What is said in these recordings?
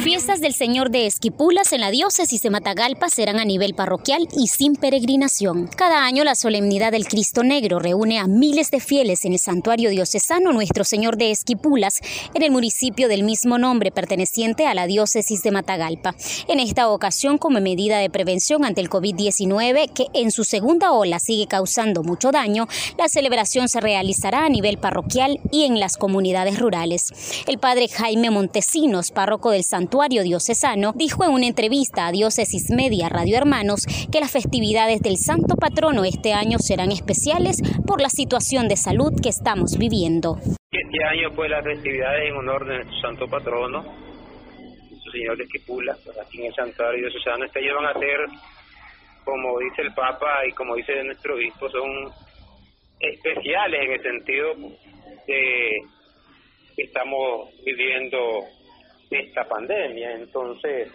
Fiestas del Señor de Esquipulas en la diócesis de Matagalpa serán a nivel parroquial y sin peregrinación. Cada año la solemnidad del Cristo Negro reúne a miles de fieles en el santuario diocesano Nuestro Señor de Esquipulas en el municipio del mismo nombre perteneciente a la diócesis de Matagalpa. En esta ocasión, como medida de prevención ante el COVID-19 que en su segunda ola sigue causando mucho daño, la celebración se realizará a nivel parroquial y en las comunidades rurales. El padre Jaime Montesinos, párroco del santuario Diocesano, dijo en una entrevista a Diócesis Media Radio Hermanos que las festividades del Santo Patrono este año serán especiales por la situación de salud que estamos viviendo. Este año pues las festividades en honor de nuestro Santo Patrono, nuestro Señor de Esquipula, pues, aquí en el Santuario Diocesano, este año van a ser, como dice el Papa y como dice nuestro obispo, son especiales en el sentido de que estamos viviendo esta pandemia. Entonces,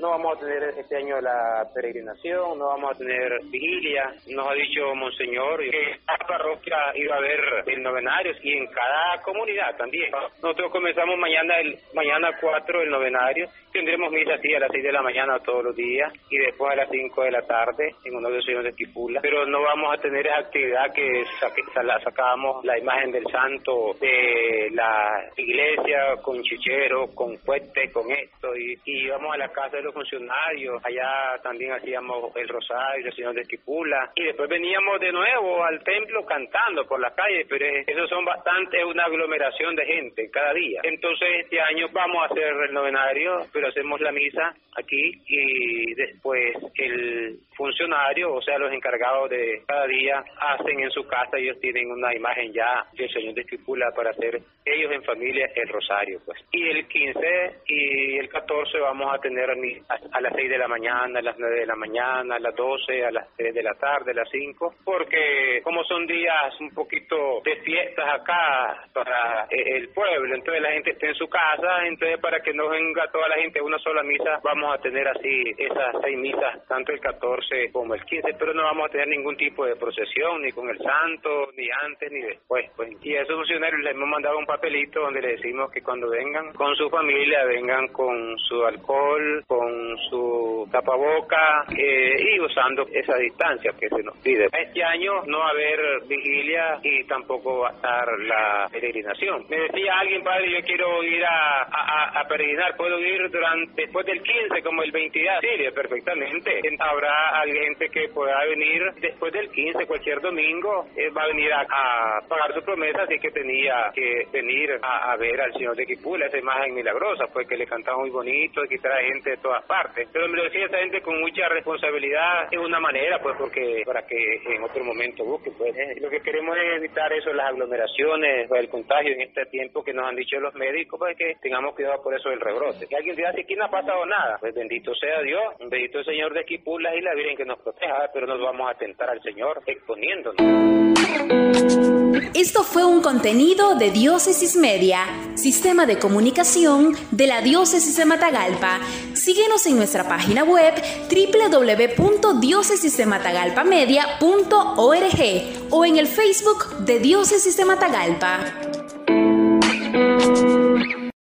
no vamos a tener este año la peregrinación, no vamos a tener vigilia. Nos ha dicho Monseñor que en cada parroquia iba a haber novenarios y en cada comunidad también. Nosotros comenzamos mañana el mañana 4 el novenario. Tendremos misa así a las 6 de la mañana todos los días y después a las 5 de la tarde en uno de los señores de Quipula. Pero no vamos a tener esa actividad que la sacábamos la imagen del santo de la iglesia con chichero, con fuerte, con esto y, y íbamos a la casa de funcionarios, allá también hacíamos el rosario, el señor de Esquipula, y después veníamos de nuevo al templo cantando por la calle, pero eso son bastante una aglomeración de gente cada día. Entonces este año vamos a hacer el novenario, pero hacemos la misa aquí y después el funcionario, o sea, los encargados de cada día, hacen en su casa, ellos tienen una imagen ya del Señor de Esquipula para hacer ellos en familia el rosario, pues. Y el 15 y el 14 vamos a tener a, las 6 de la mañana, a las 9 de la mañana, a las 12, a las 3 de la tarde, a las 5, porque como son días un poquito de fiestas acá para el pueblo, entonces la gente está en su casa, entonces para que no venga toda la gente a una sola misa, vamos a tener así esas seis misas, tanto el 14 como el 15, pero no vamos a tener ningún tipo de procesión, ni con el santo, ni antes, ni después. Pues. Y a esos funcionarios les hemos mandado un papelito donde le decimos que cuando vengan con su familia, vengan con su alcohol, con su tapaboca eh, y usando esa distancia que se nos pide. Este año no va a haber vigilia y tampoco va a estar la peregrinación. Me decía alguien, padre, yo quiero ir a, peregrinar, puedo ir durante después del 15 como el 22. Sí, perfectamente. Habrá gente que pueda venir después del 15, cualquier domingo, eh, va a venir a, pagar su promesa, así que tenía que venir a, ver al Señor de Quipula, esa imagen milagrosa, pues que le cantaba muy bonito que trae gente todas partes. Pero me lo decía esa gente con mucha responsabilidad, es una manera, pues, porque para que en otro momento busque, pues, eh, lo que queremos es evitar eso, las aglomeraciones, el contagio en este tiempo que nos han dicho los médicos, pues, que tengamos cuidado por eso del rebrote. Que alguien diga, aquí no ha pasado nada, pues, bendito sea Dios, bendito el Señor de Quipulas y la Virgen que nos proteja, pero nos vamos a tentar al Señor exponiéndonos. Esto fue un contenido de Diócesis Media, sistema de comunicación de la Diócesis de Matagalpa. Síguenos en nuestra página web www.diócesisdematagalpamedia.org o en el Facebook de Diócesis de Matagalpa.